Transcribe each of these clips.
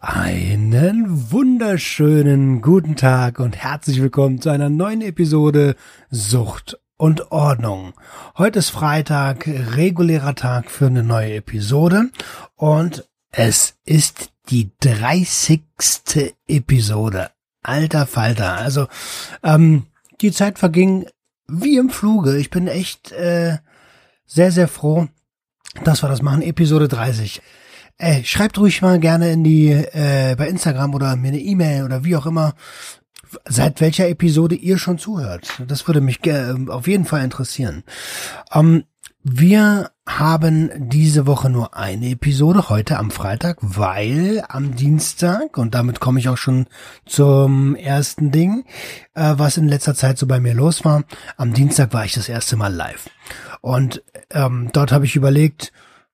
Einen wunderschönen guten Tag und herzlich willkommen zu einer neuen Episode Sucht und Ordnung. Heute ist Freitag, regulärer Tag für eine neue Episode und es ist die 30. Episode. Alter Falter. Also, ähm, die Zeit verging wie im Fluge. Ich bin echt äh, sehr, sehr froh, dass wir das machen. Episode 30. Ey, schreibt ruhig mal gerne in die äh, bei Instagram oder mir eine E-Mail oder wie auch immer, seit welcher Episode ihr schon zuhört. Das würde mich äh, auf jeden Fall interessieren. Ähm, wir haben diese Woche nur eine Episode, heute am Freitag, weil am Dienstag, und damit komme ich auch schon zum ersten Ding, äh, was in letzter Zeit so bei mir los war, am Dienstag war ich das erste Mal live. Und ähm, dort habe ich überlegt,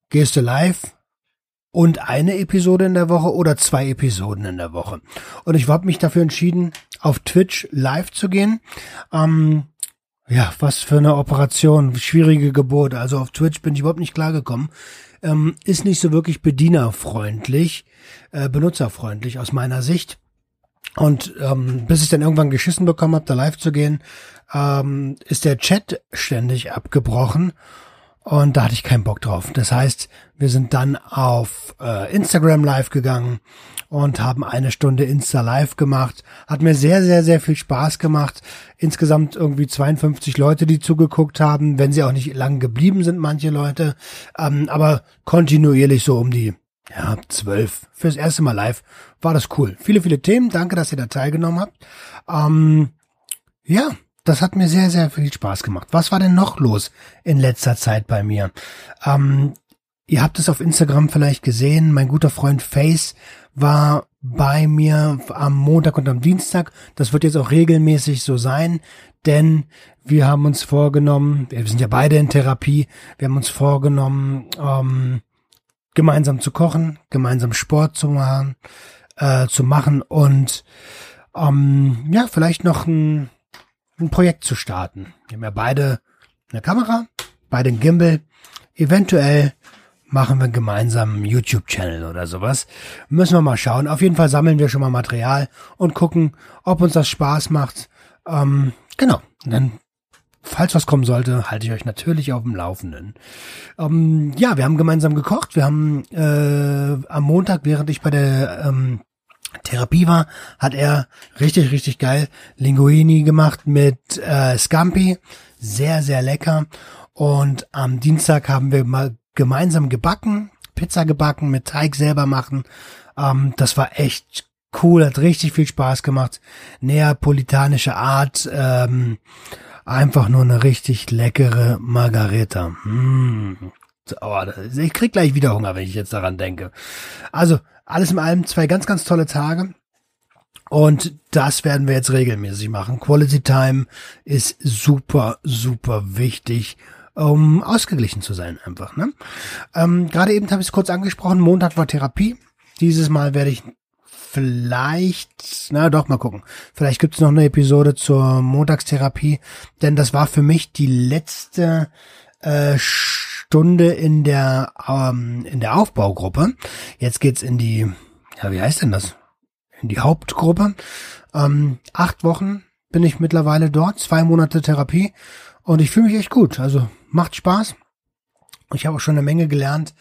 gehst du live? Und eine Episode in der Woche oder zwei Episoden in der Woche. Und ich habe mich dafür entschieden, auf Twitch live zu gehen. Ähm, ja, was für eine Operation, schwierige Geburt. Also auf Twitch bin ich überhaupt nicht klargekommen. Ähm, ist nicht so wirklich bedienerfreundlich, äh, benutzerfreundlich aus meiner Sicht. Und ähm, bis ich dann irgendwann geschissen bekommen habe, da live zu gehen, ähm, ist der Chat ständig abgebrochen. Und da hatte ich keinen Bock drauf. Das heißt, wir sind dann auf äh, Instagram live gegangen und haben eine Stunde Insta live gemacht. Hat mir sehr, sehr, sehr viel Spaß gemacht. Insgesamt irgendwie 52 Leute, die zugeguckt haben, wenn sie auch nicht lang geblieben sind, manche Leute. Ähm, aber kontinuierlich so um die ja, zwölf. Fürs erste Mal live war das cool. Viele, viele Themen. Danke, dass ihr da teilgenommen habt. Ähm, ja, das hat mir sehr, sehr viel Spaß gemacht. Was war denn noch los in letzter Zeit bei mir? Ähm, ihr habt es auf Instagram vielleicht gesehen. Mein guter Freund Face war bei mir am Montag und am Dienstag. Das wird jetzt auch regelmäßig so sein, denn wir haben uns vorgenommen, wir sind ja beide in Therapie, wir haben uns vorgenommen, ähm, gemeinsam zu kochen, gemeinsam Sport zu machen, äh, zu machen und ähm, ja, vielleicht noch ein ein Projekt zu starten. Wir haben ja beide eine Kamera, beide ein Gimbal. Eventuell machen wir gemeinsam einen YouTube-Channel oder sowas. Müssen wir mal schauen. Auf jeden Fall sammeln wir schon mal Material und gucken, ob uns das Spaß macht. Ähm, genau. Und dann, falls was kommen sollte, halte ich euch natürlich auf dem Laufenden. Ähm, ja, wir haben gemeinsam gekocht. Wir haben äh, am Montag, während ich bei der ähm, Therapie war, hat er richtig, richtig geil Linguini gemacht mit äh, Scampi. Sehr, sehr lecker. Und am Dienstag haben wir mal gemeinsam gebacken, Pizza gebacken, mit Teig selber machen. Ähm, das war echt cool, hat richtig viel Spaß gemacht. Neapolitanische Art. Ähm, einfach nur eine richtig leckere Margarita. Mm. Oh, ich krieg gleich wieder Hunger, wenn ich jetzt daran denke. Also, alles in allem zwei ganz, ganz tolle Tage. Und das werden wir jetzt regelmäßig machen. Quality Time ist super, super wichtig, um ausgeglichen zu sein einfach. Ne? Ähm, Gerade eben habe ich es kurz angesprochen, Montag war Therapie. Dieses Mal werde ich vielleicht, na doch, mal gucken. Vielleicht gibt es noch eine Episode zur Montagstherapie, denn das war für mich die letzte äh, Stunde in der ähm, in der Aufbaugruppe. Jetzt geht's in die, ja, wie heißt denn das? In die Hauptgruppe. Ähm, acht Wochen bin ich mittlerweile dort, zwei Monate Therapie und ich fühle mich echt gut. Also macht Spaß. Ich habe auch schon eine Menge gelernt,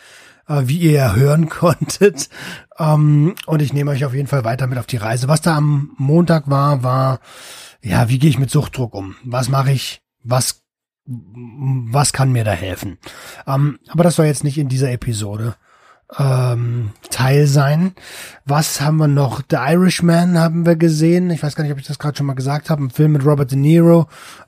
äh, wie ihr ja hören konntet. Ähm, und ich nehme euch auf jeden Fall weiter mit auf die Reise. Was da am Montag war, war, ja, wie gehe ich mit Suchtdruck um? Was mache ich? Was was kann mir da helfen? Ähm, aber das soll jetzt nicht in dieser Episode ähm, Teil sein. Was haben wir noch? The Irishman haben wir gesehen. Ich weiß gar nicht, ob ich das gerade schon mal gesagt habe. Ein Film mit Robert De Niro.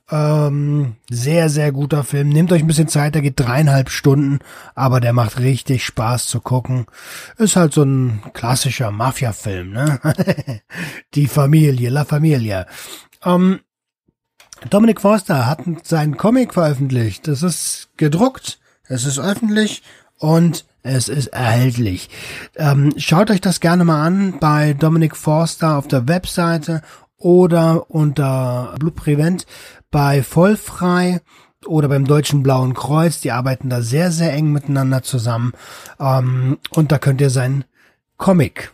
Ähm, sehr, sehr guter Film. Nehmt euch ein bisschen Zeit, der geht dreieinhalb Stunden, aber der macht richtig Spaß zu gucken. Ist halt so ein klassischer Mafia-Film, ne? Die Familie, La Familia. Ähm, Dominic Forster hat seinen Comic veröffentlicht. Das ist gedruckt, es ist öffentlich und es ist erhältlich. Ähm, schaut euch das gerne mal an bei Dominic Forster auf der Webseite oder unter Blue Prevent bei Vollfrei oder beim Deutschen Blauen Kreuz. Die arbeiten da sehr, sehr eng miteinander zusammen. Ähm, und da könnt ihr seinen Comic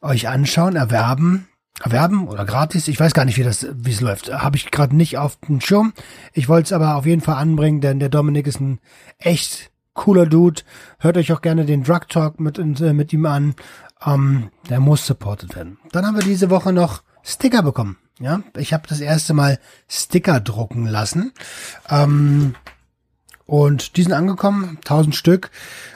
euch anschauen, erwerben erwerben oder gratis. Ich weiß gar nicht, wie das, wie es läuft. Habe ich gerade nicht auf dem Schirm. Ich wollte es aber auf jeden Fall anbringen, denn der Dominik ist ein echt cooler Dude. Hört euch auch gerne den Drug Talk mit, äh, mit ihm an. Ähm, der muss supported werden. Dann haben wir diese Woche noch Sticker bekommen. Ja, ich habe das erste Mal Sticker drucken lassen. Ähm, und die sind angekommen, 1000 Stück,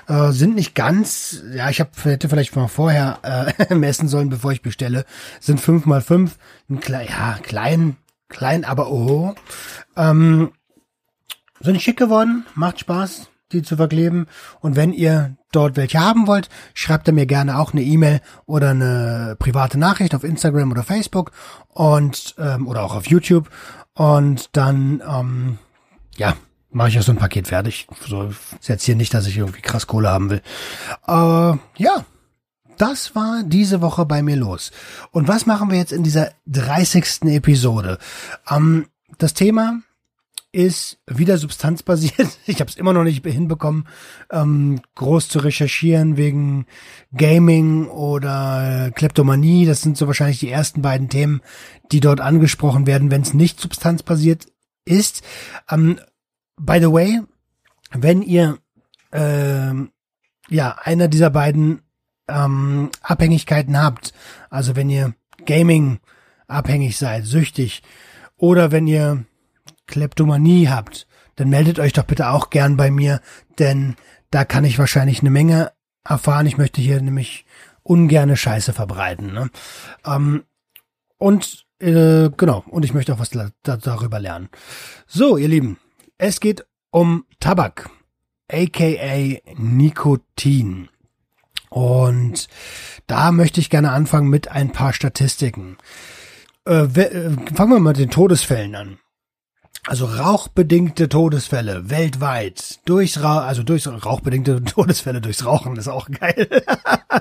äh, sind nicht ganz, ja, ich hab, hätte vielleicht mal vorher äh, messen sollen, bevor ich bestelle, sind 5 mal 5 ein klein, ja, klein, klein, aber oh. Ähm, sind schick geworden, macht Spaß, die zu verkleben. Und wenn ihr dort welche haben wollt, schreibt ihr mir gerne auch eine E-Mail oder eine private Nachricht auf Instagram oder Facebook und ähm, oder auch auf YouTube. Und dann, ähm, ja, mache ich ja so ein Paket fertig. So ist jetzt hier nicht, dass ich irgendwie krass Kohle haben will. Aber ja, das war diese Woche bei mir los. Und was machen wir jetzt in dieser 30. Episode? Ähm, das Thema ist wieder substanzbasiert. Ich habe es immer noch nicht hinbekommen, ähm, groß zu recherchieren wegen Gaming oder Kleptomanie. Das sind so wahrscheinlich die ersten beiden Themen, die dort angesprochen werden, wenn es nicht substanzbasiert ist. Ähm, By the way, wenn ihr ähm, ja einer dieser beiden ähm, Abhängigkeiten habt, also wenn ihr Gaming abhängig seid, süchtig, oder wenn ihr Kleptomanie habt, dann meldet euch doch bitte auch gern bei mir, denn da kann ich wahrscheinlich eine Menge erfahren. Ich möchte hier nämlich ungerne Scheiße verbreiten. Ne? Ähm, und äh, genau, und ich möchte auch was da, darüber lernen. So, ihr Lieben, es geht um Tabak, aka Nikotin. Und da möchte ich gerne anfangen mit ein paar Statistiken. Äh, äh, fangen wir mal mit den Todesfällen an. Also rauchbedingte Todesfälle weltweit durch Ra also durch rauchbedingte Todesfälle durchs Rauchen ist auch geil.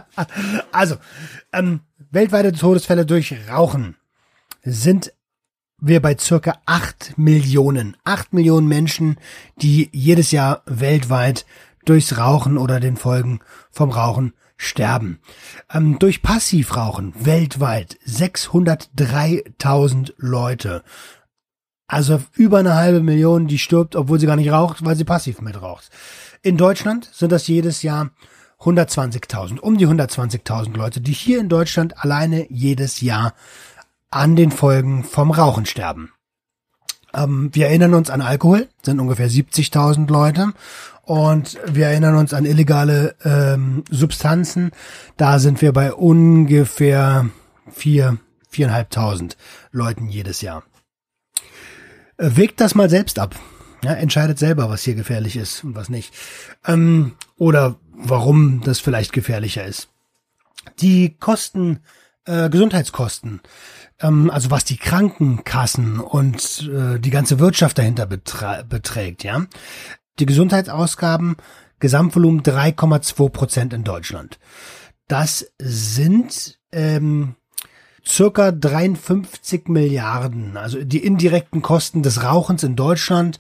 also ähm, weltweite Todesfälle durch Rauchen sind wir bei circa acht Millionen, acht Millionen Menschen, die jedes Jahr weltweit durchs Rauchen oder den Folgen vom Rauchen sterben. Ähm, durch Passivrauchen weltweit 603.000 Leute. Also über eine halbe Million, die stirbt, obwohl sie gar nicht raucht, weil sie passiv mitraucht. In Deutschland sind das jedes Jahr 120.000, um die 120.000 Leute, die hier in Deutschland alleine jedes Jahr an den Folgen vom Rauchen sterben. Ähm, wir erinnern uns an Alkohol, sind ungefähr 70.000 Leute. Und wir erinnern uns an illegale ähm, Substanzen. Da sind wir bei ungefähr vier, viereinhalbtausend Leuten jedes Jahr. Äh, wägt das mal selbst ab. Ja, entscheidet selber, was hier gefährlich ist und was nicht. Ähm, oder warum das vielleicht gefährlicher ist. Die Kosten, äh, Gesundheitskosten ähm, also was die Krankenkassen und äh, die ganze Wirtschaft dahinter beträgt, ja. Die Gesundheitsausgaben, Gesamtvolumen 3,2 Prozent in Deutschland. Das sind ähm, circa 53 Milliarden. Also die indirekten Kosten des Rauchens in Deutschland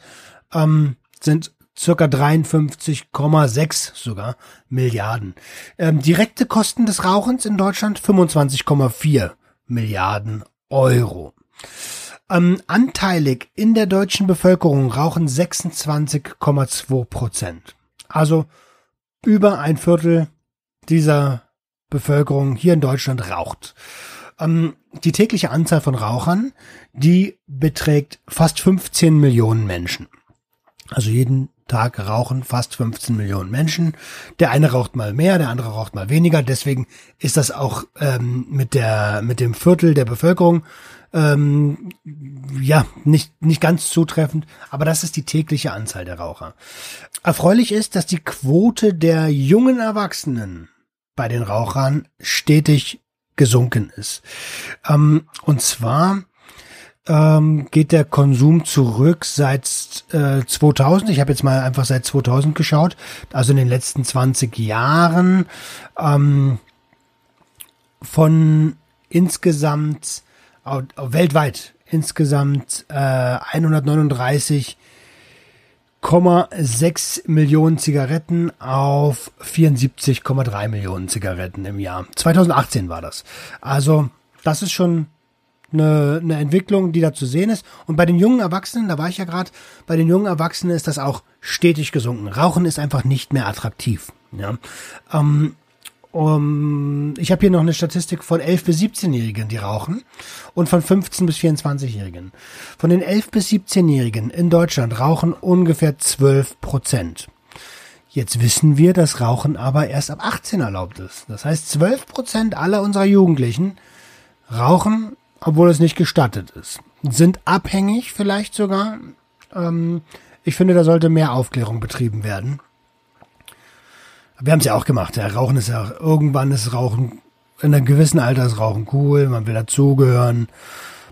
ähm, sind circa 53,6 sogar Milliarden. Ähm, direkte Kosten des Rauchens in Deutschland 25,4 Milliarden Euro. Ähm, anteilig in der deutschen Bevölkerung rauchen 26,2 Prozent. Also über ein Viertel dieser Bevölkerung hier in Deutschland raucht. Ähm, die tägliche Anzahl von Rauchern, die beträgt fast 15 Millionen Menschen. Also jeden Tag rauchen fast 15 Millionen Menschen. Der eine raucht mal mehr, der andere raucht mal weniger. Deswegen ist das auch ähm, mit der mit dem Viertel der Bevölkerung ähm, ja nicht nicht ganz zutreffend. Aber das ist die tägliche Anzahl der Raucher. Erfreulich ist, dass die Quote der jungen Erwachsenen bei den Rauchern stetig gesunken ist. Ähm, und zwar ähm, geht der Konsum zurück seit äh, 2000. Ich habe jetzt mal einfach seit 2000 geschaut, also in den letzten 20 Jahren ähm, von insgesamt äh, weltweit insgesamt äh, 139,6 Millionen Zigaretten auf 74,3 Millionen Zigaretten im Jahr. 2018 war das. Also das ist schon eine, eine Entwicklung, die da zu sehen ist. Und bei den jungen Erwachsenen, da war ich ja gerade, bei den jungen Erwachsenen ist das auch stetig gesunken. Rauchen ist einfach nicht mehr attraktiv. Ja. Ähm, um, ich habe hier noch eine Statistik von 11 bis 17-Jährigen, die rauchen und von 15 bis 24-Jährigen. Von den 11 bis 17-Jährigen in Deutschland rauchen ungefähr 12 Prozent. Jetzt wissen wir, dass Rauchen aber erst ab 18 erlaubt ist. Das heißt, 12 Prozent aller unserer Jugendlichen rauchen obwohl es nicht gestattet ist. Sind abhängig vielleicht sogar. Ähm, ich finde, da sollte mehr Aufklärung betrieben werden. Wir haben es ja auch gemacht. Ja, Rauchen ist ja irgendwann ist Rauchen in einem gewissen Alter ist Rauchen cool. Man will dazugehören.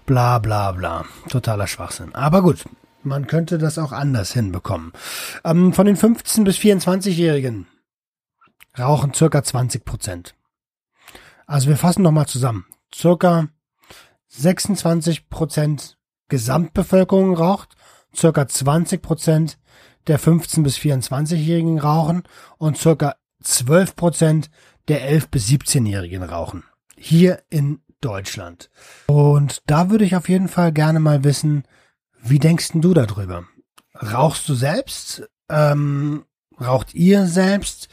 Bla bla bla. Totaler Schwachsinn. Aber gut, man könnte das auch anders hinbekommen. Ähm, von den 15 bis 24-Jährigen rauchen circa 20 Prozent. Also wir fassen nochmal zusammen. Circa 26 Prozent Gesamtbevölkerung raucht, circa 20 Prozent der 15 bis 24-Jährigen rauchen und circa 12 Prozent der 11 bis 17-Jährigen rauchen. Hier in Deutschland. Und da würde ich auf jeden Fall gerne mal wissen, wie denkst du darüber? Rauchst du selbst? Ähm, raucht ihr selbst?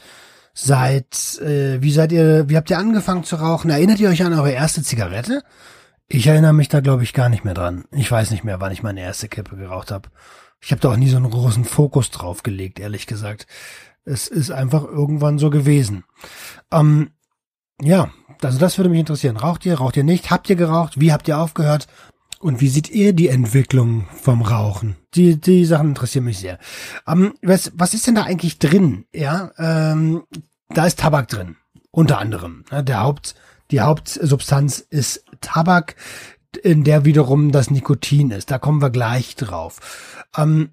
Seit, äh, wie seid ihr, wie habt ihr angefangen zu rauchen? Erinnert ihr euch an eure erste Zigarette? Ich erinnere mich da, glaube ich, gar nicht mehr dran. Ich weiß nicht mehr, wann ich meine erste Kippe geraucht habe. Ich habe da auch nie so einen großen Fokus drauf gelegt, ehrlich gesagt. Es ist einfach irgendwann so gewesen. Ähm, ja, also das würde mich interessieren. Raucht ihr, raucht ihr nicht? Habt ihr geraucht? Wie habt ihr aufgehört? Und wie seht ihr die Entwicklung vom Rauchen? Die, die Sachen interessieren mich sehr. Ähm, was, was ist denn da eigentlich drin? Ja, ähm, da ist Tabak drin. Unter anderem. Ja, der Haupt, die Hauptsubstanz ist Tabak, in der wiederum das Nikotin ist. Da kommen wir gleich drauf. Ähm,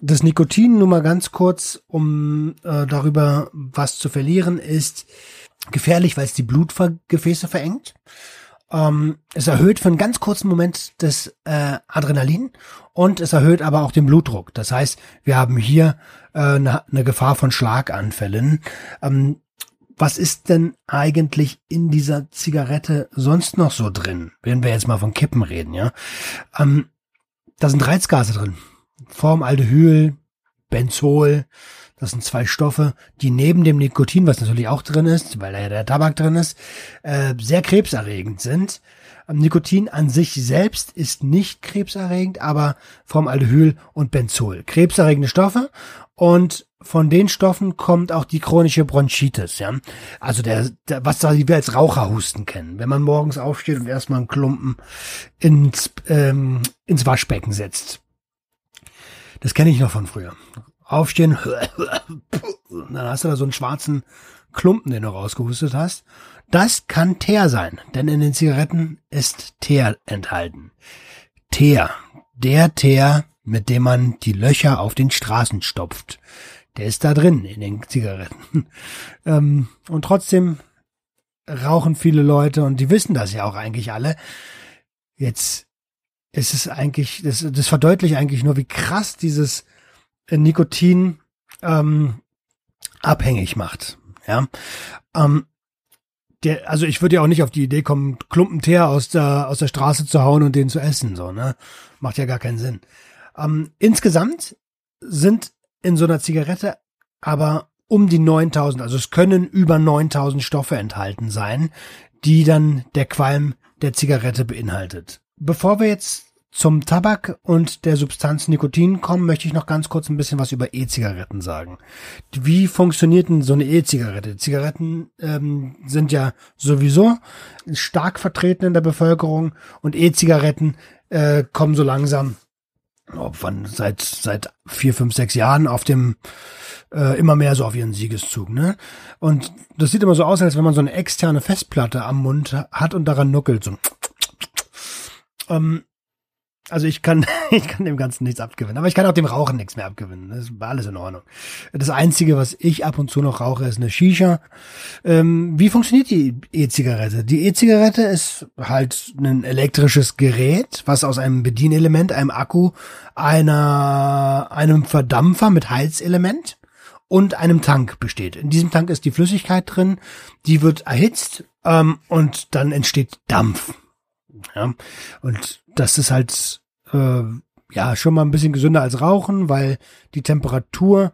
das Nikotin, nur mal ganz kurz, um äh, darüber was zu verlieren, ist gefährlich, weil es die Blutgefäße verengt. Ähm, es erhöht für einen ganz kurzen Moment das äh, Adrenalin und es erhöht aber auch den Blutdruck. Das heißt, wir haben hier äh, eine, eine Gefahr von Schlaganfällen. Ähm, was ist denn eigentlich in dieser Zigarette sonst noch so drin? Wenn wir jetzt mal von Kippen reden, ja. Ähm, da sind Reizgase drin. Formaldehyl, Benzol, das sind zwei Stoffe, die neben dem Nikotin, was natürlich auch drin ist, weil da ja der Tabak drin ist, äh, sehr krebserregend sind. Ähm, Nikotin an sich selbst ist nicht krebserregend, aber Formaldehyl und Benzol. Krebserregende Stoffe und von den Stoffen kommt auch die chronische Bronchitis, ja. Also der, der was da wir als Raucherhusten kennen. Wenn man morgens aufsteht und erstmal einen Klumpen ins, ähm, ins Waschbecken setzt. Das kenne ich noch von früher. Aufstehen, dann hast du da so einen schwarzen Klumpen, den du rausgehustet hast. Das kann Teer sein, denn in den Zigaretten ist Teer enthalten. Teer, der Teer, mit dem man die Löcher auf den Straßen stopft der ist da drin in den Zigaretten. ähm, und trotzdem rauchen viele Leute und die wissen das ja auch eigentlich alle. Jetzt ist es eigentlich, das, das verdeutlicht eigentlich nur, wie krass dieses Nikotin ähm, abhängig macht. Ja. Ähm, der, also ich würde ja auch nicht auf die Idee kommen, Klumpenteer aus der, aus der Straße zu hauen und den zu essen, so, ne? Macht ja gar keinen Sinn. Ähm, insgesamt sind in so einer Zigarette aber um die 9000, also es können über 9000 Stoffe enthalten sein, die dann der Qualm der Zigarette beinhaltet. Bevor wir jetzt zum Tabak und der Substanz Nikotin kommen, möchte ich noch ganz kurz ein bisschen was über E-Zigaretten sagen. Wie funktioniert denn so eine E-Zigarette? Zigaretten ähm, sind ja sowieso stark vertreten in der Bevölkerung und E-Zigaretten äh, kommen so langsam ob wann seit seit vier, fünf, sechs Jahren auf dem äh, immer mehr so auf ihren Siegeszug, ne? Und das sieht immer so aus, als wenn man so eine externe Festplatte am Mund hat und daran nuckelt. So. Ähm, Also ich kann, ich kann dem Ganzen nichts abgewinnen. Aber ich kann auch dem Rauchen nichts mehr abgewinnen. Das war alles in Ordnung. Das Einzige, was ich ab und zu noch rauche, ist eine Shisha. Ähm, wie funktioniert die E-Zigarette? Die E-Zigarette ist halt ein elektrisches Gerät, was aus einem Bedienelement, einem Akku, einer, einem Verdampfer mit Heizelement und einem Tank besteht. In diesem Tank ist die Flüssigkeit drin, die wird erhitzt ähm, und dann entsteht Dampf. Ja, und das ist halt äh, ja schon mal ein bisschen gesünder als Rauchen, weil die Temperatur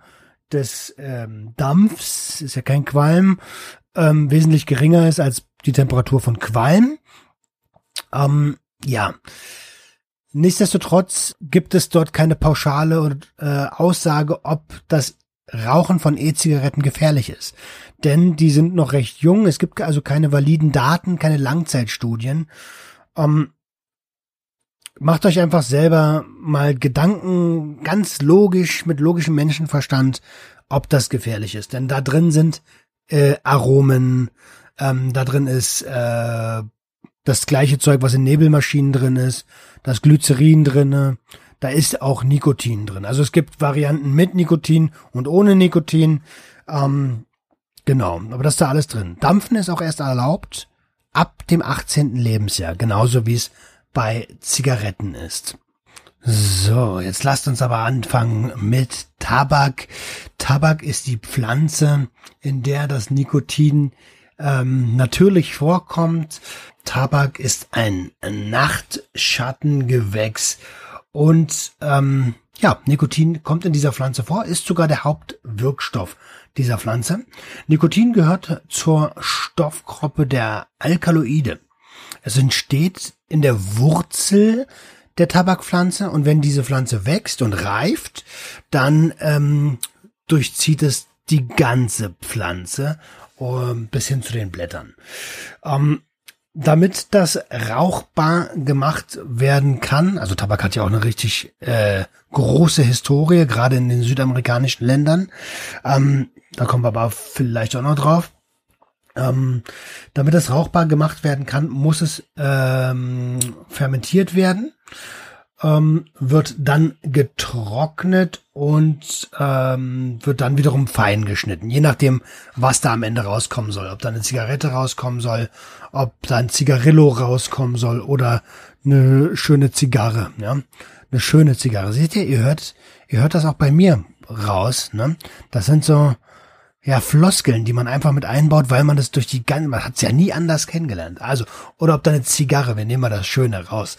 des ähm, Dampfs ist ja kein Qualm ähm, wesentlich geringer ist als die Temperatur von Qualm. Ähm, ja. Nichtsdestotrotz gibt es dort keine pauschale äh, Aussage, ob das Rauchen von E-Zigaretten gefährlich ist. Denn die sind noch recht jung. Es gibt also keine validen Daten, keine Langzeitstudien. Ähm, macht euch einfach selber mal Gedanken, ganz logisch, mit logischem Menschenverstand, ob das gefährlich ist. Denn da drin sind äh, Aromen, ähm, da drin ist äh, das gleiche Zeug, was in Nebelmaschinen drin ist, das Glycerin drinne, da ist auch Nikotin drin. Also es gibt Varianten mit Nikotin und ohne Nikotin. Ähm, genau, aber das ist da alles drin. Dampfen ist auch erst erlaubt ab dem 18. Lebensjahr, genauso wie es bei Zigaretten ist. So, jetzt lasst uns aber anfangen mit Tabak. Tabak ist die Pflanze, in der das Nikotin ähm, natürlich vorkommt. Tabak ist ein Nachtschattengewächs und ähm, ja, Nikotin kommt in dieser Pflanze vor, ist sogar der Hauptwirkstoff dieser Pflanze. Nikotin gehört zur Stoffgruppe der Alkaloide. Es entsteht in der Wurzel der Tabakpflanze und wenn diese Pflanze wächst und reift, dann ähm, durchzieht es die ganze Pflanze äh, bis hin zu den Blättern. Ähm, damit das rauchbar gemacht werden kann, also Tabak hat ja auch eine richtig äh, große Historie, gerade in den südamerikanischen Ländern, ähm, da kommen wir aber vielleicht auch noch drauf. Ähm, damit das rauchbar gemacht werden kann, muss es ähm, fermentiert werden ähm, wird dann getrocknet und ähm, wird dann wiederum fein geschnitten, je nachdem, was da am Ende rauskommen soll. Ob da eine Zigarette rauskommen soll, ob da ein Zigarillo rauskommen soll oder eine schöne Zigarre, ja. Eine schöne Zigarre. Seht ihr, ihr hört, ihr hört das auch bei mir raus, ne? Das sind so, ja, Floskeln, die man einfach mit einbaut, weil man das durch die ganze, man hat es ja nie anders kennengelernt. Also, oder ob da eine Zigarre, wir nehmen mal das Schöne raus,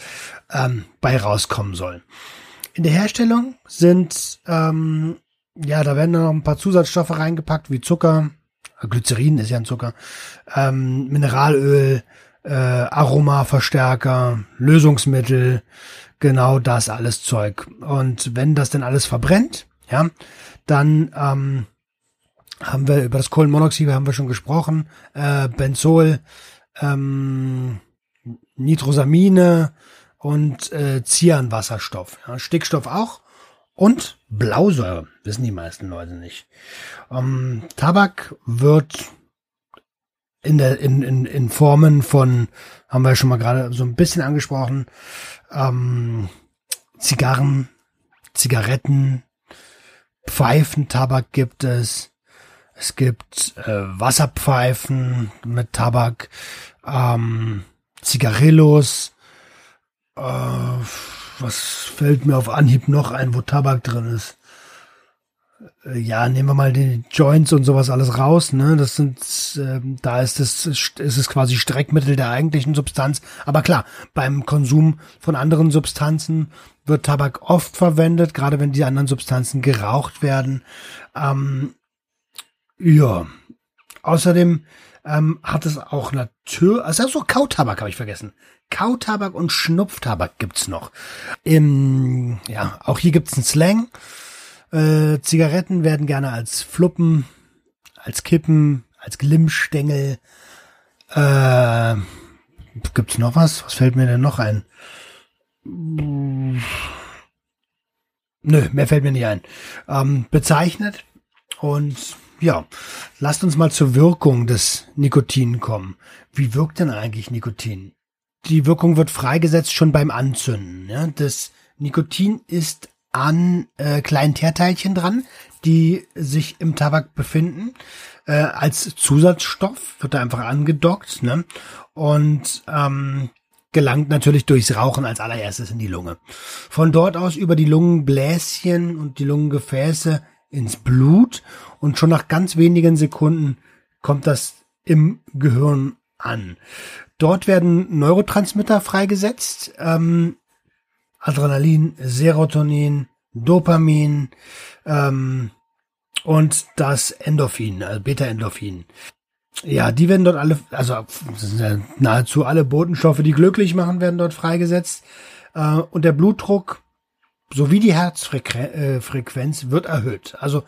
ähm, bei rauskommen soll. In der Herstellung sind, ähm, ja, da werden noch ein paar Zusatzstoffe reingepackt, wie Zucker, Glycerin ist ja ein Zucker, ähm, Mineralöl, äh, Aromaverstärker, Lösungsmittel, genau das alles Zeug. Und wenn das denn alles verbrennt, ja, dann ähm, haben wir über das Kohlenmonoxid haben wir schon gesprochen, äh, Benzol, ähm, Nitrosamine und äh, Cyanwasserstoff, ja, Stickstoff auch. Und Blausäure, wissen die meisten Leute nicht. Ähm, Tabak wird in der in, in, in Formen von haben wir schon mal gerade so ein bisschen angesprochen ähm, Zigarren, Zigaretten, Pfeifentabak gibt es, es gibt äh, Wasserpfeifen mit Tabak, ähm, Zigarillos. Äh, was fällt mir auf Anhieb noch ein, wo Tabak drin ist? Äh, ja, nehmen wir mal die Joints und sowas alles raus, ne? Das sind, äh, da ist es, ist es quasi Streckmittel der eigentlichen Substanz. Aber klar, beim Konsum von anderen Substanzen wird Tabak oft verwendet, gerade wenn die anderen Substanzen geraucht werden. Ähm, ja. Außerdem ähm, hat es auch natürlich, also so Kautabak habe ich vergessen. Kautabak und Schnupftabak gibt's noch. Im, ja, auch hier gibt's einen Slang. Äh, Zigaretten werden gerne als Fluppen, als Kippen, als Glimmstängel. Äh, gibt's noch was? Was fällt mir denn noch ein? Nö, mehr fällt mir nicht ein. Ähm, bezeichnet und ja, lasst uns mal zur Wirkung des Nikotin kommen. Wie wirkt denn eigentlich Nikotin? die Wirkung wird freigesetzt schon beim Anzünden. Ja? Das Nikotin ist an äh, kleinen Teerteilchen dran, die sich im Tabak befinden. Äh, als Zusatzstoff wird da einfach angedockt ne? und ähm, gelangt natürlich durchs Rauchen als allererstes in die Lunge. Von dort aus über die Lungenbläschen und die Lungengefäße ins Blut und schon nach ganz wenigen Sekunden kommt das im Gehirn an. Dort werden Neurotransmitter freigesetzt, ähm, Adrenalin, Serotonin, Dopamin ähm, und das Endorphin, also Beta-Endorphin. Ja, die werden dort alle, also nahezu alle Botenstoffe, die glücklich machen, werden dort freigesetzt. Äh, und der Blutdruck sowie die Herzfrequenz äh, wird erhöht. Also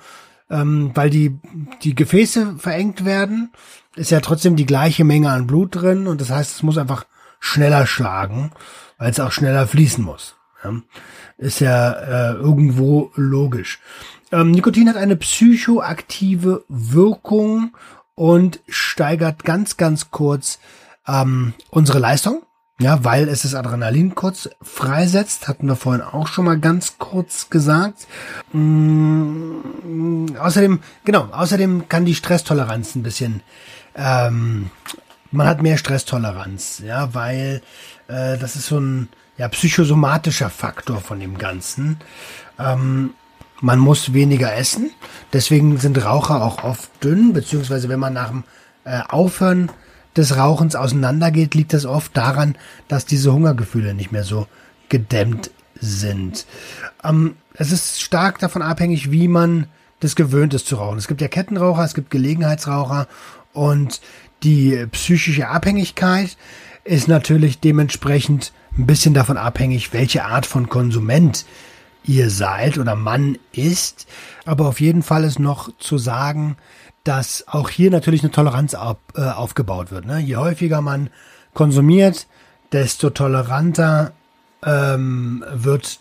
ähm, weil die, die Gefäße verengt werden, ist ja trotzdem die gleiche Menge an Blut drin und das heißt, es muss einfach schneller schlagen, weil es auch schneller fließen muss. Ja? Ist ja äh, irgendwo logisch. Ähm, Nikotin hat eine psychoaktive Wirkung und steigert ganz, ganz kurz ähm, unsere Leistung. Ja, weil es das Adrenalin kurz freisetzt, hatten wir vorhin auch schon mal ganz kurz gesagt. Mm, außerdem, genau, außerdem kann die Stresstoleranz ein bisschen, ähm, man hat mehr Stresstoleranz, ja, weil äh, das ist so ein ja, psychosomatischer Faktor von dem Ganzen. Ähm, man muss weniger essen, deswegen sind Raucher auch oft dünn, beziehungsweise wenn man nach dem äh, Aufhören des Rauchens auseinandergeht, liegt das oft daran, dass diese Hungergefühle nicht mehr so gedämmt sind. Ähm, es ist stark davon abhängig, wie man das gewöhnt ist zu rauchen. Es gibt ja Kettenraucher, es gibt Gelegenheitsraucher und die psychische Abhängigkeit ist natürlich dementsprechend ein bisschen davon abhängig, welche Art von Konsument ihr seid oder Mann ist. Aber auf jeden Fall ist noch zu sagen, dass auch hier natürlich eine Toleranz auf, äh, aufgebaut wird. Ne? Je häufiger man konsumiert, desto toleranter ähm, wird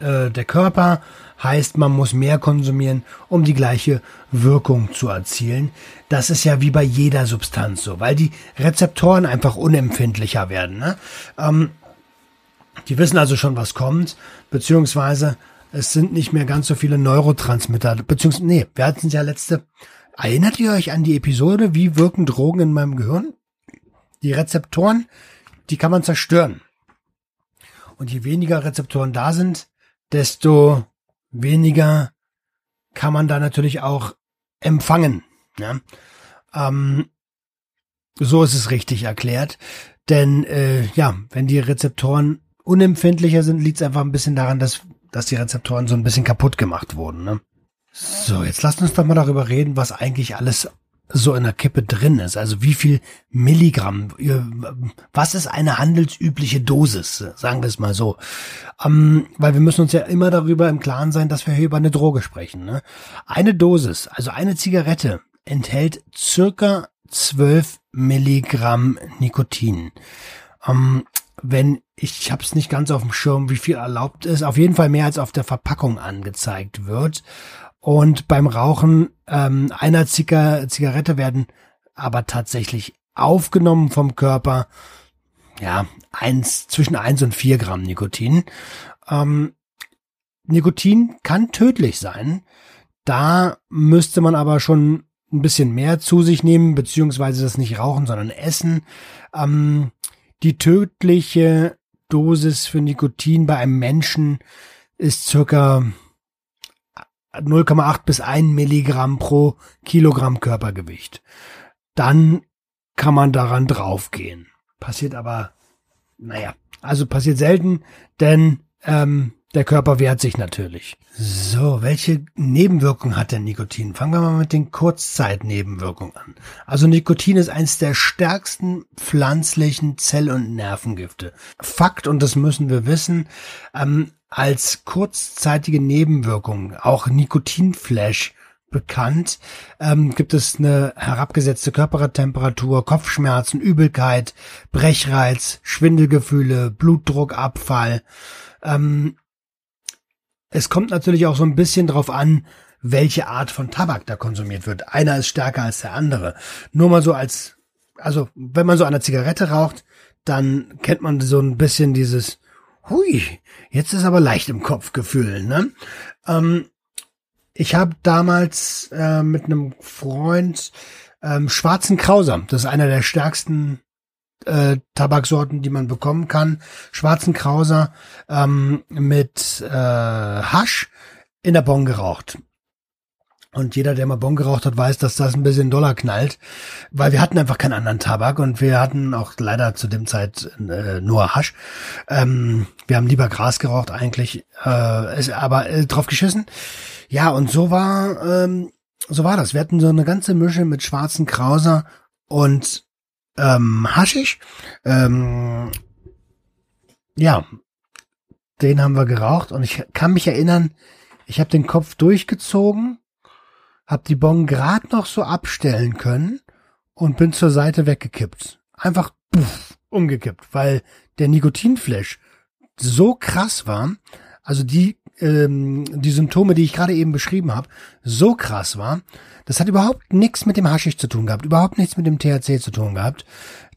äh, der Körper. Heißt, man muss mehr konsumieren, um die gleiche Wirkung zu erzielen. Das ist ja wie bei jeder Substanz so, weil die Rezeptoren einfach unempfindlicher werden. Ne? Ähm, die wissen also schon, was kommt, beziehungsweise es sind nicht mehr ganz so viele Neurotransmitter, beziehungsweise, nee, wir hatten es ja letzte, Erinnert ihr euch an die Episode, wie wirken Drogen in meinem Gehirn? Die Rezeptoren, die kann man zerstören. Und je weniger Rezeptoren da sind, desto weniger kann man da natürlich auch empfangen. Ja? Ähm, so ist es richtig erklärt. Denn äh, ja, wenn die Rezeptoren unempfindlicher sind, liegt es einfach ein bisschen daran, dass, dass die Rezeptoren so ein bisschen kaputt gemacht wurden. Ne? So, jetzt lasst uns doch mal darüber reden, was eigentlich alles so in der Kippe drin ist. Also wie viel Milligramm, was ist eine handelsübliche Dosis, sagen wir es mal so. Ähm, weil wir müssen uns ja immer darüber im Klaren sein, dass wir hier über eine Droge sprechen. Ne? Eine Dosis, also eine Zigarette, enthält circa 12 Milligramm Nikotin. Ähm, wenn ich, habe es nicht ganz auf dem Schirm, wie viel erlaubt ist, auf jeden Fall mehr als auf der Verpackung angezeigt wird. Und beim Rauchen ähm, einer Ziga Zigarette werden aber tatsächlich aufgenommen vom Körper, ja, eins, zwischen eins und vier Gramm Nikotin. Ähm, Nikotin kann tödlich sein. Da müsste man aber schon ein bisschen mehr zu sich nehmen, beziehungsweise das nicht rauchen, sondern essen. Ähm, die tödliche Dosis für Nikotin bei einem Menschen ist circa 0,8 bis 1 Milligramm pro Kilogramm Körpergewicht. Dann kann man daran draufgehen. Passiert aber, naja, also passiert selten, denn ähm, der Körper wehrt sich natürlich. So, welche Nebenwirkungen hat denn Nikotin? Fangen wir mal mit den Kurzzeitnebenwirkungen an. Also Nikotin ist eines der stärksten pflanzlichen Zell- und Nervengifte. Fakt, und das müssen wir wissen, ähm, als kurzzeitige Nebenwirkung, auch Nikotinflash bekannt, ähm, gibt es eine herabgesetzte Körpertemperatur, Kopfschmerzen, Übelkeit, Brechreiz, Schwindelgefühle, Blutdruckabfall. Ähm, es kommt natürlich auch so ein bisschen drauf an, welche Art von Tabak da konsumiert wird. Einer ist stärker als der andere. Nur mal so als, also wenn man so eine Zigarette raucht, dann kennt man so ein bisschen dieses, hui, jetzt ist aber leicht im Kopf Gefühl, ne? Ähm, ich habe damals äh, mit einem Freund ähm, schwarzen Krauser, das ist einer der stärksten äh, Tabaksorten, die man bekommen kann, schwarzen Krauser ähm, mit äh, Hasch in der Bon geraucht. Und jeder, der mal Bon geraucht hat, weiß, dass das ein bisschen Dollar knallt, weil wir hatten einfach keinen anderen Tabak und wir hatten auch leider zu dem Zeit äh, nur Hasch. Ähm, wir haben lieber Gras geraucht eigentlich, äh, ist aber äh, drauf geschissen. Ja, und so war ähm, so war das. Wir hatten so eine ganze Mische mit schwarzen Krauser und ähm, Haschisch. Ähm, ja, den haben wir geraucht und ich kann mich erinnern, ich habe den Kopf durchgezogen hab die Bon grad noch so abstellen können und bin zur Seite weggekippt. Einfach puff, umgekippt, weil der Nikotinflash so krass war, also die ähm, die Symptome, die ich gerade eben beschrieben habe, so krass war, das hat überhaupt nichts mit dem Haschisch zu tun gehabt, überhaupt nichts mit dem THC zu tun gehabt.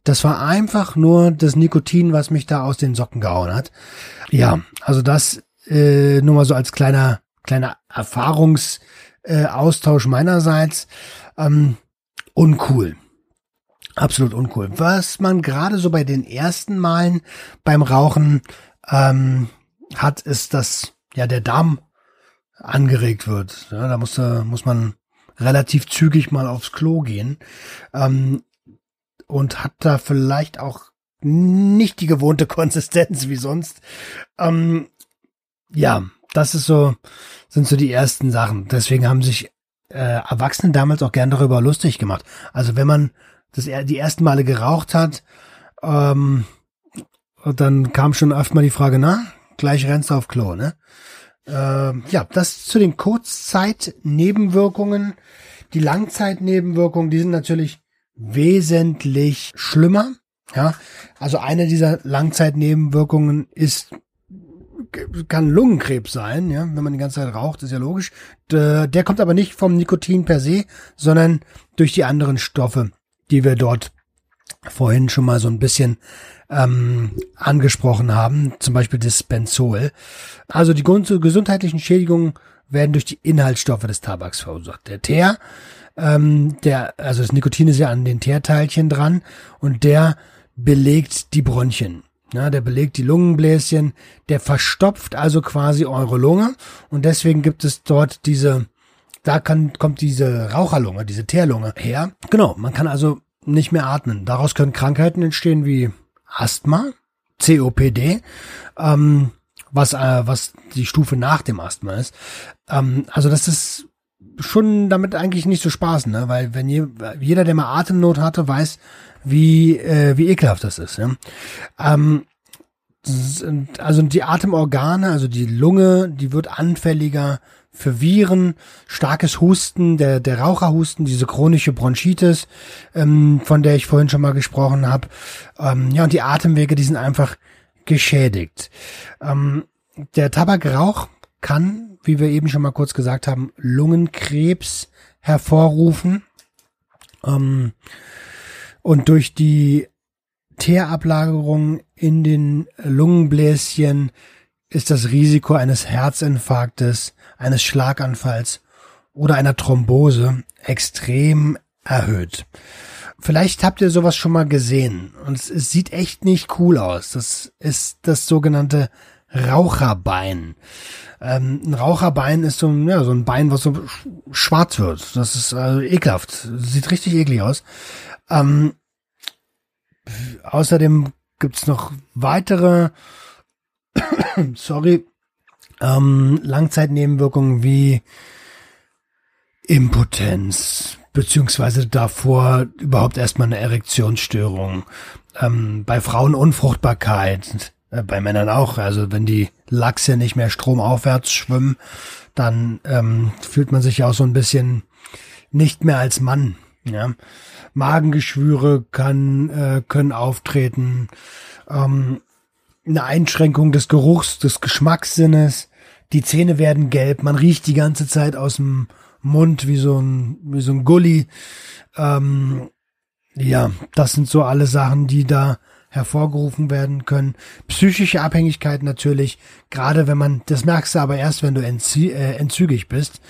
Das war einfach nur das Nikotin, was mich da aus den Socken gehauen hat. Ja, also das äh, nur mal so als kleiner kleiner Erfahrungs äh, meinerseits. Ähm, uncool. Absolut uncool. Was man gerade so bei den ersten Malen beim Rauchen ähm, hat, ist, dass ja der Darm angeregt wird. Ja, da muss, muss man relativ zügig mal aufs Klo gehen ähm, und hat da vielleicht auch nicht die gewohnte Konsistenz wie sonst. Ähm, ja, das ist so, sind so die ersten Sachen. Deswegen haben sich äh, Erwachsene damals auch gern darüber lustig gemacht. Also wenn man das die ersten Male geraucht hat, ähm, dann kam schon oft mal die Frage, na, gleich rennst du auf Klo, ne? Ähm, ja, das zu den Kurzzeitnebenwirkungen. Die Langzeitnebenwirkungen, die sind natürlich wesentlich schlimmer. Ja, also eine dieser Langzeitnebenwirkungen ist kann Lungenkrebs sein, ja, wenn man die ganze Zeit raucht, ist ja logisch. Der, der kommt aber nicht vom Nikotin per se, sondern durch die anderen Stoffe, die wir dort vorhin schon mal so ein bisschen ähm, angesprochen haben, zum Beispiel das Benzol. Also die gesundheitlichen Schädigungen werden durch die Inhaltsstoffe des Tabaks verursacht. Der Teer, ähm, der, also das Nikotin ist ja an den Teerteilchen dran und der belegt die Bronchien. Ja, der belegt die Lungenbläschen, der verstopft also quasi eure Lunge und deswegen gibt es dort diese, da kann, kommt diese Raucherlunge, diese Teerlunge her. Genau, man kann also nicht mehr atmen. Daraus können Krankheiten entstehen wie Asthma, COPD, ähm, was, äh, was die Stufe nach dem Asthma ist. Ähm, also das ist schon damit eigentlich nicht zu spaßen, ne? weil wenn je, jeder, der mal Atemnot hatte, weiß, wie, äh, wie ekelhaft das ist. Ja? Ähm, also die Atemorgane, also die Lunge, die wird anfälliger für Viren, starkes Husten, der, der Raucherhusten, diese chronische Bronchitis, ähm, von der ich vorhin schon mal gesprochen habe. Ähm, ja, und die Atemwege, die sind einfach geschädigt. Ähm, der Tabakrauch kann, wie wir eben schon mal kurz gesagt haben, Lungenkrebs hervorrufen. Ähm, und durch die Teerablagerung in den Lungenbläschen ist das Risiko eines Herzinfarktes, eines Schlaganfalls oder einer Thrombose extrem erhöht. Vielleicht habt ihr sowas schon mal gesehen und es, sieht echt nicht cool aus. Das ist das sogenannte Raucherbein. Ähm, ein Raucherbein ist so, ja, so ein Bein, was so schwarz wird. Das ist also ekelhaft. Sieht richtig eklig aus. Ähm, außerdem gibt's noch weitere, sorry, ähm, Langzeitnebenwirkungen wie Impotenz, beziehungsweise davor überhaupt erstmal eine Erektionsstörung. Ähm, bei Frauen Unfruchtbarkeit, äh, bei Männern auch. Also wenn die Lachse nicht mehr stromaufwärts schwimmen, dann ähm, fühlt man sich ja auch so ein bisschen nicht mehr als Mann. Ja. Magengeschwüre kann, äh, können auftreten, ähm, eine Einschränkung des Geruchs, des Geschmackssinnes, die Zähne werden gelb, man riecht die ganze Zeit aus dem Mund wie so ein, wie so ein Gully. Ähm, ja, das sind so alle Sachen, die da hervorgerufen werden können. Psychische Abhängigkeit natürlich, gerade wenn man, das merkst du aber erst, wenn du äh, entzügig bist.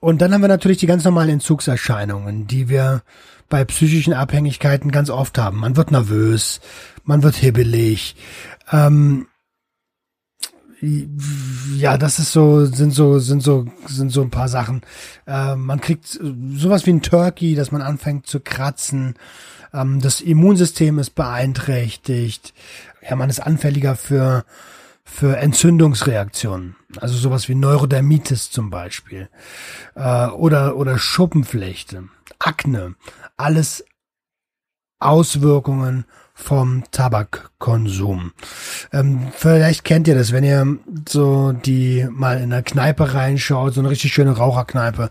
Und dann haben wir natürlich die ganz normalen Entzugserscheinungen, die wir bei psychischen Abhängigkeiten ganz oft haben. Man wird nervös, man wird hibbelig, ähm, ja, das ist so, sind so, sind so, sind so ein paar Sachen. Äh, man kriegt sowas wie ein Turkey, dass man anfängt zu kratzen. Ähm, das Immunsystem ist beeinträchtigt. Ja, man ist anfälliger für, für Entzündungsreaktionen. Also sowas wie Neurodermitis zum Beispiel. Äh, oder, oder Schuppenflechte. Akne. Alles Auswirkungen vom Tabakkonsum. Ähm, vielleicht kennt ihr das, wenn ihr so die mal in einer Kneipe reinschaut, so eine richtig schöne Raucherkneipe,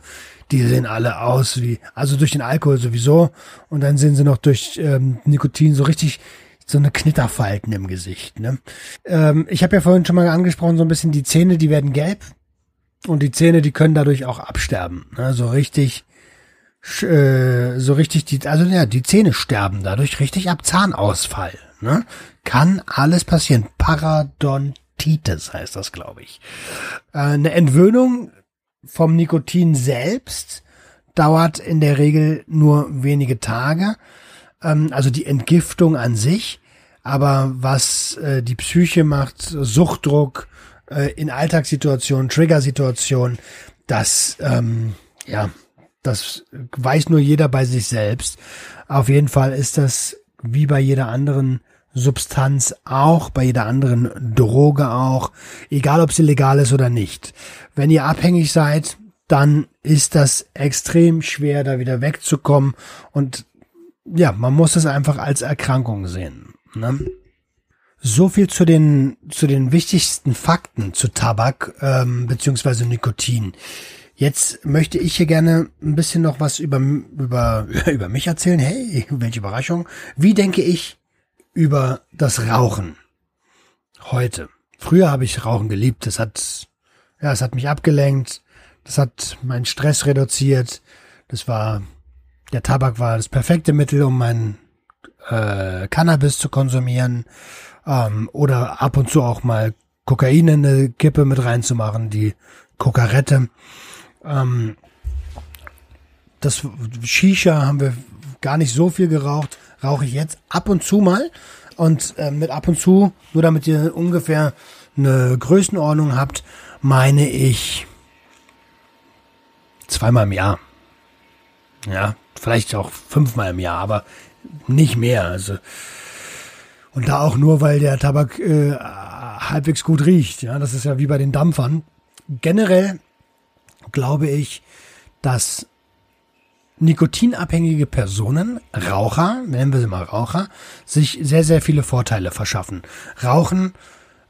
die sehen alle aus wie, also durch den Alkohol sowieso und dann sehen sie noch durch ähm, Nikotin so richtig so eine Knitterfalten im Gesicht. Ne? Ähm, ich habe ja vorhin schon mal angesprochen, so ein bisschen die Zähne, die werden gelb und die Zähne, die können dadurch auch absterben. Ne? So richtig äh, so richtig die, also ja, die Zähne sterben dadurch richtig ab Zahnausfall. Ne? Kann alles passieren. Parodontitis heißt das, glaube ich. Äh, eine Entwöhnung vom Nikotin selbst dauert in der Regel nur wenige Tage. Ähm, also die Entgiftung an sich. Aber was äh, die Psyche macht, Suchtdruck äh, in Alltagssituationen, Triggersituationen, das ähm, ja das weiß nur jeder bei sich selbst. Auf jeden Fall ist das wie bei jeder anderen Substanz auch, bei jeder anderen Droge auch, egal ob sie legal ist oder nicht. Wenn ihr abhängig seid, dann ist das extrem schwer, da wieder wegzukommen. Und ja, man muss es einfach als Erkrankung sehen. Ne? So viel zu den, zu den wichtigsten Fakten zu Tabak ähm, beziehungsweise Nikotin. Jetzt möchte ich hier gerne ein bisschen noch was über, über, über mich erzählen. Hey, welche Überraschung. Wie denke ich über das Rauchen heute? Früher habe ich Rauchen geliebt. Das hat, ja, es hat mich abgelenkt. Das hat meinen Stress reduziert. Das war, der Tabak war das perfekte Mittel, um mein äh, Cannabis zu konsumieren. Ähm, oder ab und zu auch mal Kokain in eine Kippe mit reinzumachen, die Kokarette. Ähm, das Shisha haben wir gar nicht so viel geraucht. Rauche ich jetzt ab und zu mal. Und äh, mit ab und zu, nur damit ihr ungefähr eine Größenordnung habt, meine ich zweimal im Jahr. Ja, vielleicht auch fünfmal im Jahr, aber nicht mehr. Also und da auch nur, weil der Tabak äh, halbwegs gut riecht. Ja, das ist ja wie bei den Dampfern. Generell glaube ich, dass nikotinabhängige Personen, Raucher, nennen wir sie mal Raucher, sich sehr, sehr viele Vorteile verschaffen. Rauchen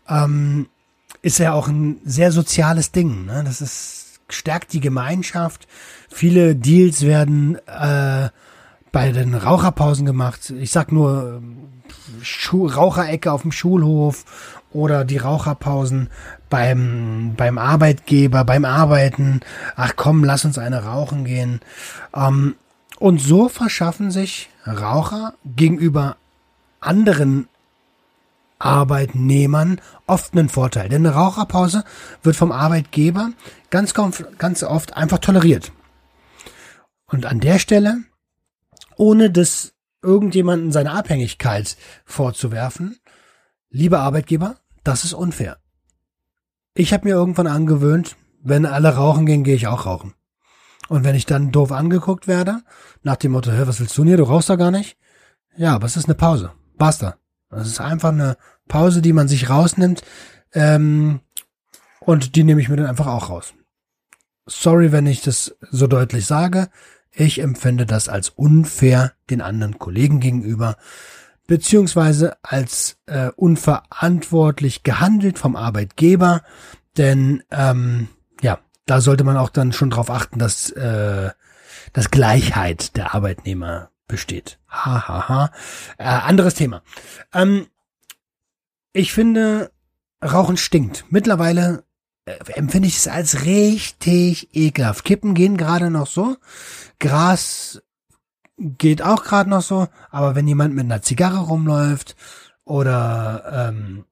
ähm, ist ja auch ein sehr soziales Ding. Ne? Das ist, stärkt die Gemeinschaft. Viele Deals werden äh, bei den Raucherpausen gemacht. Ich sag nur Schu Raucherecke auf dem Schulhof oder die Raucherpausen beim, beim Arbeitgeber, beim Arbeiten. Ach komm, lass uns eine rauchen gehen. Ähm, und so verschaffen sich Raucher gegenüber anderen Arbeitnehmern oft einen Vorteil. Denn eine Raucherpause wird vom Arbeitgeber ganz, ganz oft einfach toleriert. Und an der Stelle, ohne das irgendjemanden seine Abhängigkeit vorzuwerfen, lieber Arbeitgeber, das ist unfair. Ich habe mir irgendwann angewöhnt, wenn alle rauchen gehen, gehe ich auch rauchen. Und wenn ich dann doof angeguckt werde, nach dem Motto, hä, was willst du denn hier, du rauchst da gar nicht? Ja, aber es ist eine Pause. Basta. Das ist einfach eine Pause, die man sich rausnimmt. Ähm, und die nehme ich mir dann einfach auch raus. Sorry, wenn ich das so deutlich sage. Ich empfinde das als unfair den anderen Kollegen gegenüber beziehungsweise als äh, unverantwortlich gehandelt vom Arbeitgeber, denn ähm, ja, da sollte man auch dann schon darauf achten, dass äh, dass Gleichheit der Arbeitnehmer besteht. Ha, ha, ha. Äh, anderes Thema. Ähm, ich finde, Rauchen stinkt. Mittlerweile empfinde ich es als richtig ekelhaft. Kippen gehen gerade noch so. Gras geht auch gerade noch so, aber wenn jemand mit einer Zigarre rumläuft oder ähm,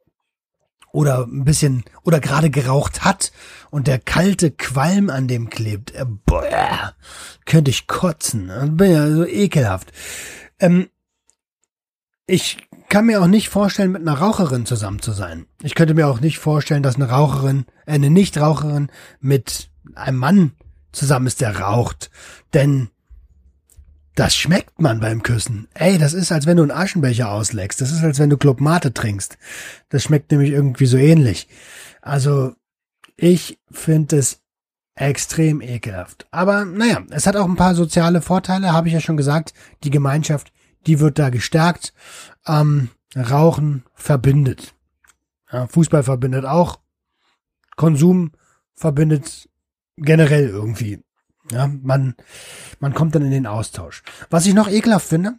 oder ein bisschen oder gerade geraucht hat und der kalte Qualm an dem klebt, äh, boah, könnte ich kotzen. Bin ja so ekelhaft. Ähm, ich kann mir auch nicht vorstellen, mit einer Raucherin zusammen zu sein. Ich könnte mir auch nicht vorstellen, dass eine Raucherin, äh, eine Nichtraucherin mit einem Mann zusammen ist, der raucht. Denn das schmeckt man beim Küssen. Ey, das ist, als wenn du einen Aschenbecher ausleckst. Das ist, als wenn du Club Mate trinkst. Das schmeckt nämlich irgendwie so ähnlich. Also, ich finde es extrem ekelhaft. Aber naja, es hat auch ein paar soziale Vorteile, habe ich ja schon gesagt. Die Gemeinschaft, die wird da gestärkt. Ähm, Rauchen verbindet. Ja, Fußball verbindet auch. Konsum verbindet generell irgendwie. Ja, man, man kommt dann in den Austausch. Was ich noch ekelhaft finde,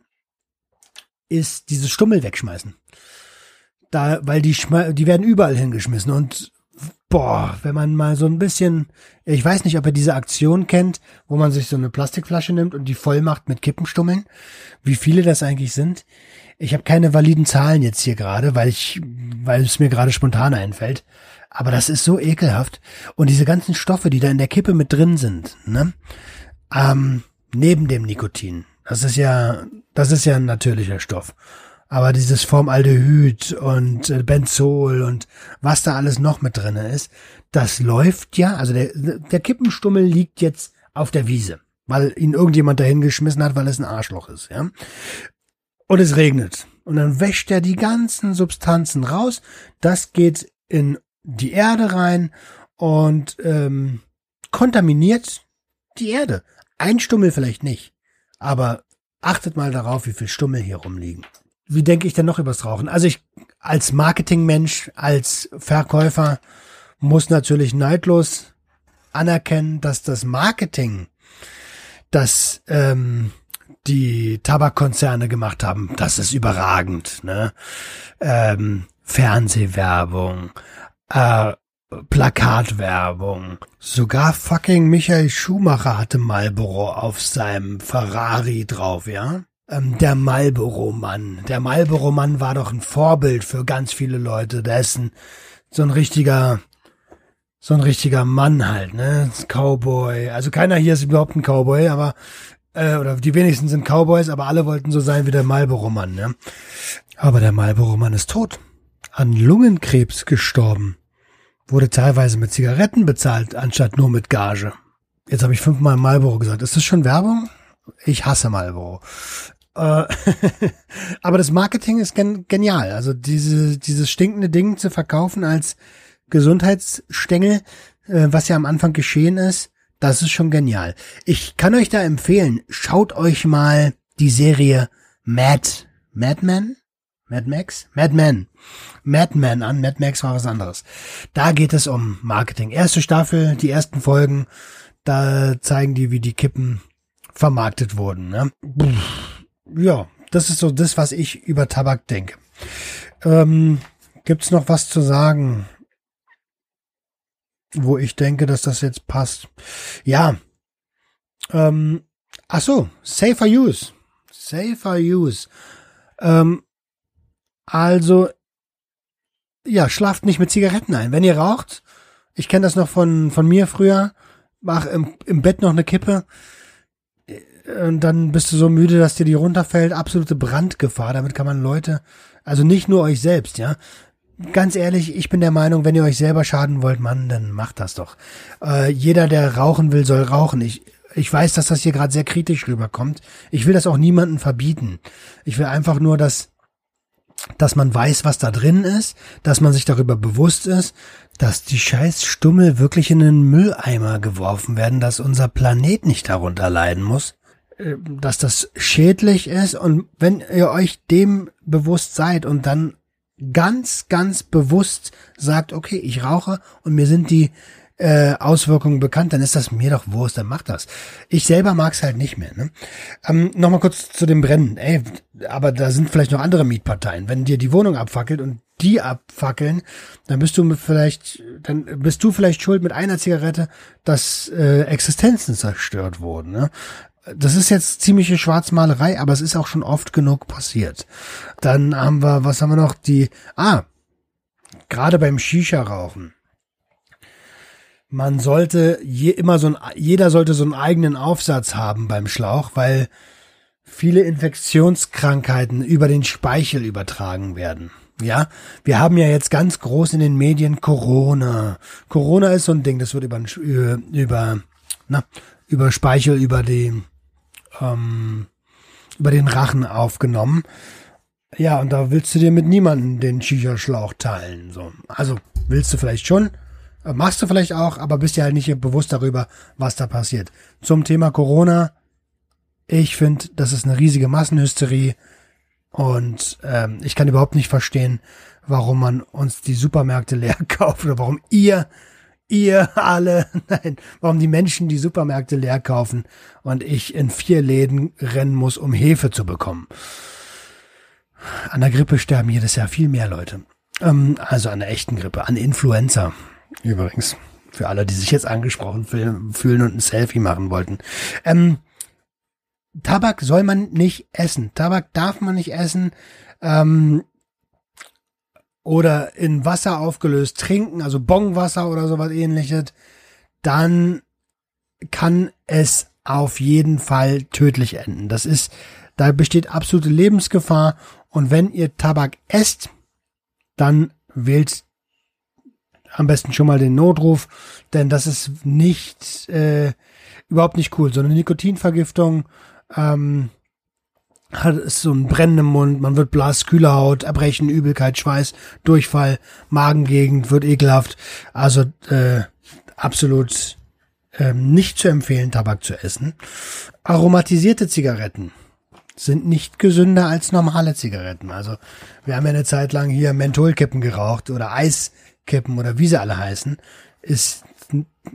ist dieses Stummel wegschmeißen. Da, weil die, die werden überall hingeschmissen und boah, wenn man mal so ein bisschen, ich weiß nicht, ob ihr diese Aktion kennt, wo man sich so eine Plastikflasche nimmt und die voll macht mit Kippenstummeln, wie viele das eigentlich sind. Ich habe keine validen Zahlen jetzt hier gerade, weil ich, weil es mir gerade spontan einfällt. Aber das ist so ekelhaft. Und diese ganzen Stoffe, die da in der Kippe mit drin sind, ne? Ähm, neben dem Nikotin. Das ist ja, das ist ja ein natürlicher Stoff. Aber dieses Formaldehyd und äh, Benzol und was da alles noch mit drinne ist, das läuft ja, also der, der Kippenstummel liegt jetzt auf der Wiese, weil ihn irgendjemand dahin geschmissen hat, weil es ein Arschloch ist, ja. Und es regnet. Und dann wäscht er die ganzen Substanzen raus. Das geht in die Erde rein und ähm, kontaminiert die Erde. Ein Stummel vielleicht nicht, aber achtet mal darauf, wie viel Stummel hier rumliegen. Wie denke ich denn noch übers Rauchen? Also ich als Marketingmensch, als Verkäufer muss natürlich neidlos anerkennen, dass das Marketing, das ähm, die Tabakkonzerne gemacht haben, das ist überragend. Ne? Ähm, Fernsehwerbung, äh, Plakatwerbung. Sogar fucking Michael Schumacher hatte Marlboro auf seinem Ferrari drauf, ja? Ähm, der Marlboro-Mann. Der Marlboro-Mann war doch ein Vorbild für ganz viele Leute. Der ist ein, so ein richtiger, so ein richtiger Mann halt, ne? Cowboy. Also keiner hier ist überhaupt ein Cowboy, aber, äh, oder die wenigsten sind Cowboys, aber alle wollten so sein wie der Marlboro-Mann, ne? Aber der Marlboro-Mann ist tot an Lungenkrebs gestorben. Wurde teilweise mit Zigaretten bezahlt, anstatt nur mit Gage. Jetzt habe ich fünfmal Marlboro gesagt. Ist das schon Werbung? Ich hasse Marlboro. Äh, aber das Marketing ist gen genial. Also diese, dieses stinkende Ding zu verkaufen als Gesundheitsstängel, äh, was ja am Anfang geschehen ist, das ist schon genial. Ich kann euch da empfehlen, schaut euch mal die Serie Mad, Madman? Mad Max? Madman. Madman an. Mad Max war was anderes. Da geht es um Marketing. Erste Staffel, die ersten Folgen, da zeigen die, wie die Kippen vermarktet wurden. Ne? Ja, das ist so das, was ich über Tabak denke. Ähm, gibt's noch was zu sagen, wo ich denke, dass das jetzt passt? Ja. Ähm, ach so, safer use. Safer use. Ähm, also, ja, schlaft nicht mit Zigaretten ein. Wenn ihr raucht, ich kenne das noch von, von mir früher, mach im, im Bett noch eine Kippe, und dann bist du so müde, dass dir die runterfällt. Absolute Brandgefahr. Damit kann man Leute, also nicht nur euch selbst, ja. Ganz ehrlich, ich bin der Meinung, wenn ihr euch selber schaden wollt, Mann, dann macht das doch. Äh, jeder, der rauchen will, soll rauchen. Ich, ich weiß, dass das hier gerade sehr kritisch rüberkommt. Ich will das auch niemandem verbieten. Ich will einfach nur, dass dass man weiß, was da drin ist, dass man sich darüber bewusst ist, dass die scheiß Stummel wirklich in den Mülleimer geworfen werden, dass unser Planet nicht darunter leiden muss, dass das schädlich ist und wenn ihr euch dem bewusst seid und dann ganz, ganz bewusst sagt, okay, ich rauche und mir sind die äh, Auswirkungen bekannt, dann ist das mir doch Wurst, dann macht das. Ich selber mag's halt nicht mehr. Ne? Ähm, Nochmal kurz zu dem Brennen. Ey, aber da sind vielleicht noch andere Mietparteien. Wenn dir die Wohnung abfackelt und die abfackeln, dann bist du vielleicht, dann bist du vielleicht schuld mit einer Zigarette, dass äh, Existenzen zerstört wurden. Ne? Das ist jetzt ziemliche Schwarzmalerei, aber es ist auch schon oft genug passiert. Dann haben wir, was haben wir noch? Die, ah, gerade beim Shisha-Rauchen. Man sollte je, immer so ein, jeder sollte so einen eigenen Aufsatz haben beim Schlauch, weil viele Infektionskrankheiten über den Speichel übertragen werden. Ja, wir haben ja jetzt ganz groß in den Medien Corona. Corona ist so ein Ding, das wird über, über, na, über Speichel, über die, ähm, über den Rachen aufgenommen. Ja, und da willst du dir mit niemandem den Shisha-Schlauch teilen. So. Also willst du vielleicht schon, äh, machst du vielleicht auch, aber bist dir halt nicht bewusst darüber, was da passiert. Zum Thema Corona. Ich finde, das ist eine riesige Massenhysterie. Und ähm, ich kann überhaupt nicht verstehen, warum man uns die Supermärkte leer kauft oder warum ihr, ihr alle, nein, warum die Menschen die Supermärkte leer kaufen und ich in vier Läden rennen muss, um Hefe zu bekommen. An der Grippe sterben jedes Jahr viel mehr Leute. Ähm, also an der echten Grippe, an Influenza übrigens. Für alle, die sich jetzt angesprochen fühlen und ein Selfie machen wollten. Ähm, Tabak soll man nicht essen. Tabak darf man nicht essen. Ähm, oder in Wasser aufgelöst trinken, also Bongwasser oder sowas ähnliches, dann kann es auf jeden Fall tödlich enden. Das ist, da besteht absolute Lebensgefahr. Und wenn ihr Tabak esst, dann wählt am besten schon mal den Notruf, denn das ist nicht, äh, überhaupt nicht cool. So eine Nikotinvergiftung ähm, hat es so einen brennenden Mund, man wird blass, kühle Haut, Erbrechen, Übelkeit, Schweiß, Durchfall, Magengegend wird ekelhaft. Also äh, absolut ähm, nicht zu empfehlen, Tabak zu essen. Aromatisierte Zigaretten sind nicht gesünder als normale Zigaretten. Also wir haben ja eine Zeit lang hier Mentholkippen geraucht oder Eiskippen oder wie sie alle heißen. Ist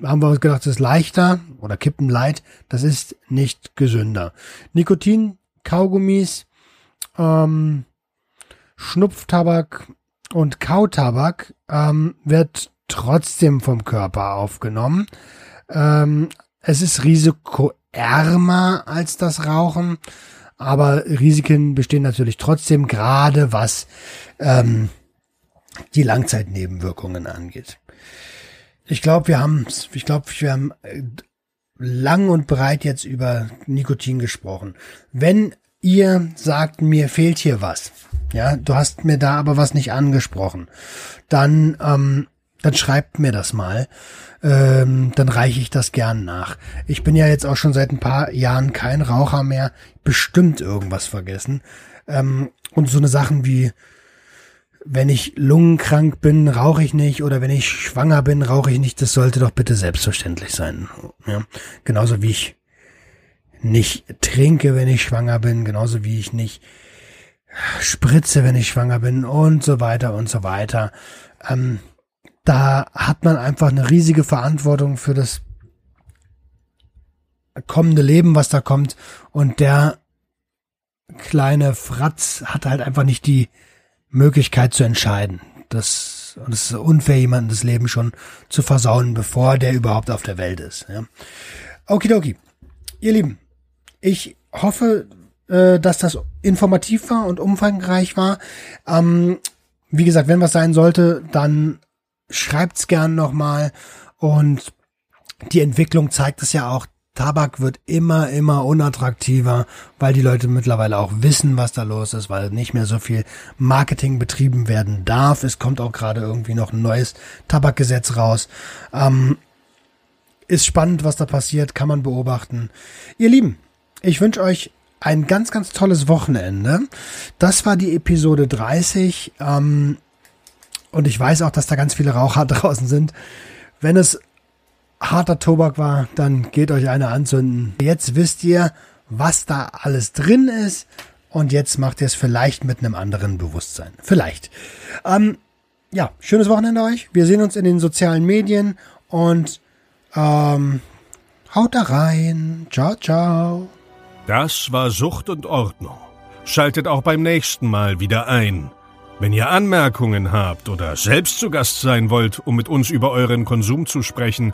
haben wir uns gedacht, das ist leichter oder Kippenlight, das ist nicht gesünder. Nikotin, Kaugummis, ähm, Schnupftabak und Kautabak ähm, wird trotzdem vom Körper aufgenommen. Ähm, es ist risikoärmer als das Rauchen, aber Risiken bestehen natürlich trotzdem, gerade was ähm, die Langzeitnebenwirkungen angeht. Ich glaube, wir haben, ich glaube, wir haben äh, lang und breit jetzt über Nikotin gesprochen. Wenn ihr sagt, mir fehlt hier was, ja, du hast mir da aber was nicht angesprochen, dann, ähm, dann schreibt mir das mal. Ähm, dann reiche ich das gern nach. Ich bin ja jetzt auch schon seit ein paar Jahren kein Raucher mehr, bestimmt irgendwas vergessen. Ähm, und so eine Sachen wie wenn ich lungenkrank bin, rauche ich nicht oder wenn ich schwanger bin, rauche ich nicht. Das sollte doch bitte selbstverständlich sein. Ja? Genauso wie ich nicht trinke, wenn ich schwanger bin, genauso wie ich nicht spritze, wenn ich schwanger bin und so weiter und so weiter. Ähm, da hat man einfach eine riesige Verantwortung für das kommende Leben, was da kommt. Und der kleine Fratz hat halt einfach nicht die Möglichkeit zu entscheiden. Das, es ist unfair, jemandem das Leben schon zu versauen, bevor der überhaupt auf der Welt ist. Ja. Okidoki. Ihr Lieben, ich hoffe, äh, dass das informativ war und umfangreich war. Ähm, wie gesagt, wenn was sein sollte, dann schreibt's gern nochmal. Und die Entwicklung zeigt es ja auch, Tabak wird immer, immer unattraktiver, weil die Leute mittlerweile auch wissen, was da los ist, weil nicht mehr so viel Marketing betrieben werden darf. Es kommt auch gerade irgendwie noch ein neues Tabakgesetz raus. Ähm, ist spannend, was da passiert, kann man beobachten. Ihr Lieben, ich wünsche euch ein ganz, ganz tolles Wochenende. Das war die Episode 30. Ähm, und ich weiß auch, dass da ganz viele Raucher draußen sind. Wenn es harter Tobak war, dann geht euch eine anzünden. Jetzt wisst ihr, was da alles drin ist und jetzt macht ihr es vielleicht mit einem anderen Bewusstsein. Vielleicht. Ähm, ja, schönes Wochenende euch. Wir sehen uns in den sozialen Medien und ähm, haut da rein. Ciao, ciao. Das war Sucht und Ordnung. Schaltet auch beim nächsten Mal wieder ein. Wenn ihr Anmerkungen habt oder selbst zu Gast sein wollt, um mit uns über euren Konsum zu sprechen,